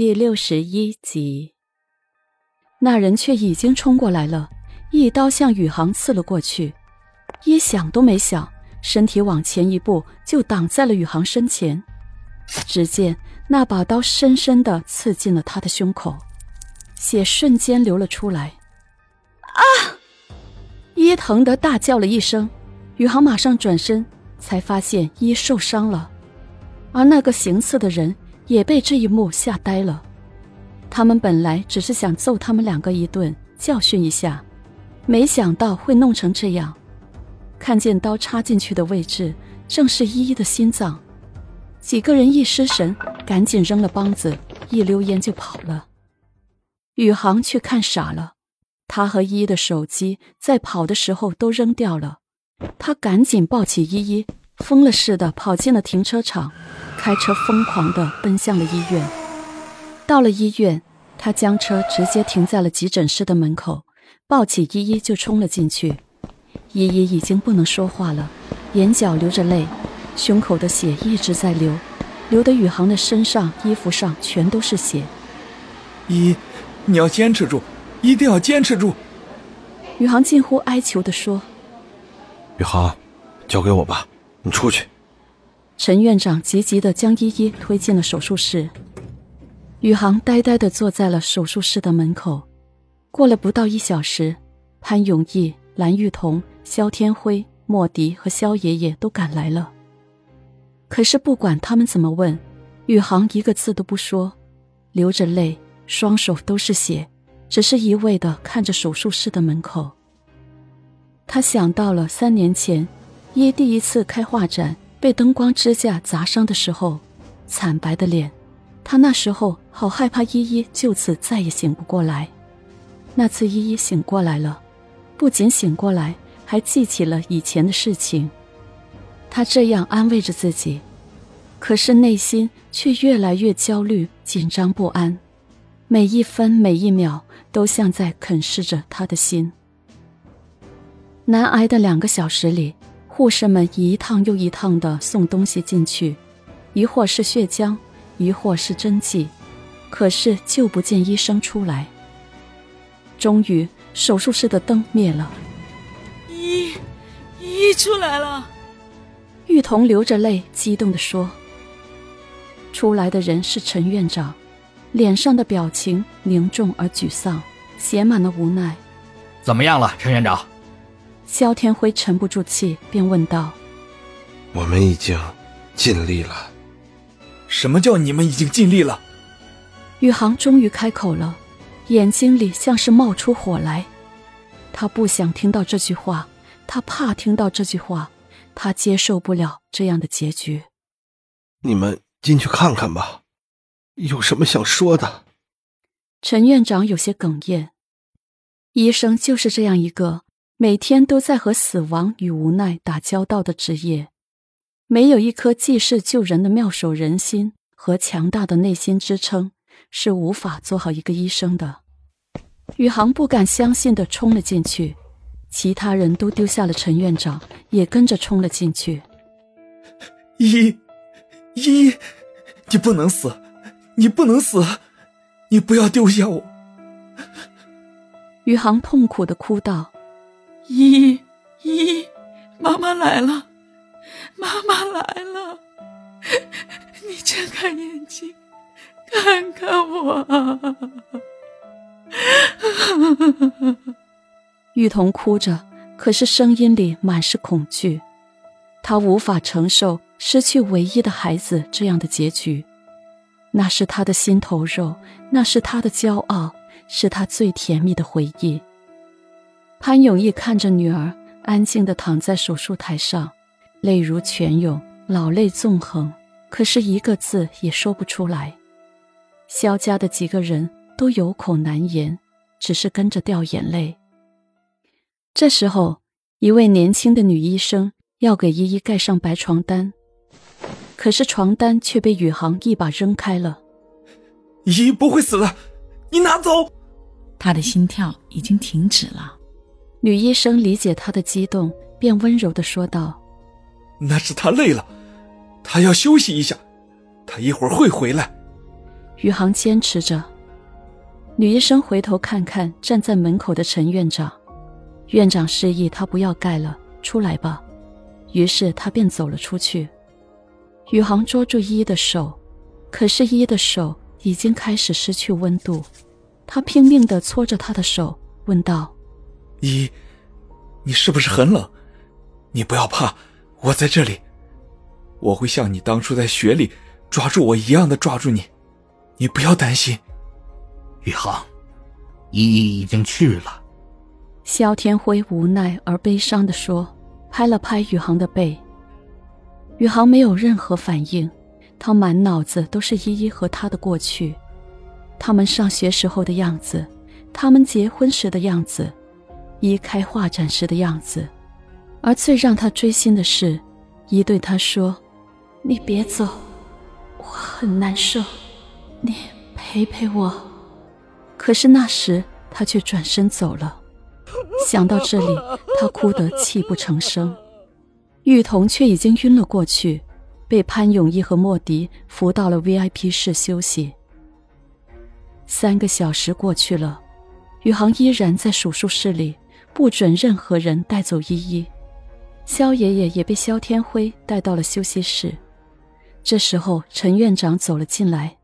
第六十一集，那人却已经冲过来了，一刀向宇航刺了过去。一想都没想，身体往前一步，就挡在了宇航身前。只见那把刀深深的刺进了他的胸口，血瞬间流了出来。啊！一疼得大叫了一声，宇航马上转身，才发现伊受伤了，而那个行刺的人。也被这一幕吓呆了。他们本来只是想揍他们两个一顿，教训一下，没想到会弄成这样。看见刀插进去的位置正是依依的心脏，几个人一失神，赶紧扔了帮子，一溜烟就跑了。宇航却看傻了，他和依依的手机在跑的时候都扔掉了。他赶紧抱起依依，疯了似的跑进了停车场。开车疯狂地奔向了医院。到了医院，他将车直接停在了急诊室的门口，抱起依依就冲了进去。依依已经不能说话了，眼角流着泪，胸口的血一直在流，流的宇航的身上、衣服上全都是血。依依，你要坚持住，一定要坚持住！宇航近乎哀求地说：“宇航，交给我吧，你出去。”陈院长急急地将依依推进了手术室，宇航呆呆地坐在了手术室的门口。过了不到一小时，潘永义、蓝玉彤、肖天辉、莫迪和肖爷爷都赶来了。可是不管他们怎么问，宇航一个字都不说，流着泪，双手都是血，只是一味地看着手术室的门口。他想到了三年前，依第一次开画展。被灯光支架砸伤的时候，惨白的脸，他那时候好害怕依依就此再也醒不过来。那次依依醒过来了，不仅醒过来，还记起了以前的事情。他这样安慰着自己，可是内心却越来越焦虑、紧张不安，每一分每一秒都像在啃噬着他的心。难挨的两个小时里。护士们一趟又一趟的送东西进去，一或是血浆，一或是针剂，可是就不见医生出来。终于，手术室的灯灭了，医医出来了。玉彤流着泪，激动地说：“出来的人是陈院长，脸上的表情凝重而沮丧，写满了无奈。怎么样了，陈院长？”萧天辉沉不住气，便问道：“我们已经尽力了。什么叫你们已经尽力了？”宇航终于开口了，眼睛里像是冒出火来。他不想听到这句话，他怕听到这句话，他接受不了这样的结局。你们进去看看吧，有什么想说的？陈院长有些哽咽。医生就是这样一个。每天都在和死亡与无奈打交道的职业，没有一颗济世救人的妙手仁心和强大的内心支撑，是无法做好一个医生的。宇航不敢相信的冲了进去，其他人都丢下了陈院长，也跟着冲了进去。一，一，你不能死，你不能死，你不要丢下我！宇航痛苦的哭道。依依，妈妈来了，妈妈来了，你睁开眼睛，看看我。玉彤哭着，可是声音里满是恐惧，她无法承受失去唯一的孩子这样的结局，那是她的心头肉，那是她的骄傲，是她最甜蜜的回忆。潘永义看着女儿安静地躺在手术台上，泪如泉涌，老泪纵横，可是一个字也说不出来。肖家的几个人都有口难言，只是跟着掉眼泪。这时候，一位年轻的女医生要给依依盖上白床单，可是床单却被宇航一把扔开了。依依不会死的，你拿走。她的心跳已经停止了。女医生理解他的激动，便温柔的说道：“那是他累了，他要休息一下，他一会儿会回来。”宇航坚持着。女医生回头看看站在门口的陈院长，院长示意他不要盖了，出来吧。于是他便走了出去。宇航捉住依依的手，可是依依的手已经开始失去温度。他拼命地搓着她的手，问道：“依依，你是不是很冷？你不要怕，我在这里，我会像你当初在雪里抓住我一样的抓住你，你不要担心。”宇航，依依已经去了。萧天辉无奈而悲伤地说，拍了拍宇航的背。宇航没有任何反应，他满脑子都是依依和他的过去，他们上学时候的样子，他们结婚时的样子，一开画展时的样子，而最让他追心的是，一对他说：“你别走，我很难受，你陪陪我。”可是那时他却转身走了。想到这里，他哭得泣不成声。玉彤却已经晕了过去，被潘永义和莫迪扶到了 VIP 室休息。三个小时过去了，宇航依然在手术室里，不准任何人带走依依。肖爷爷也被肖天辉带到了休息室。这时候，陈院长走了进来。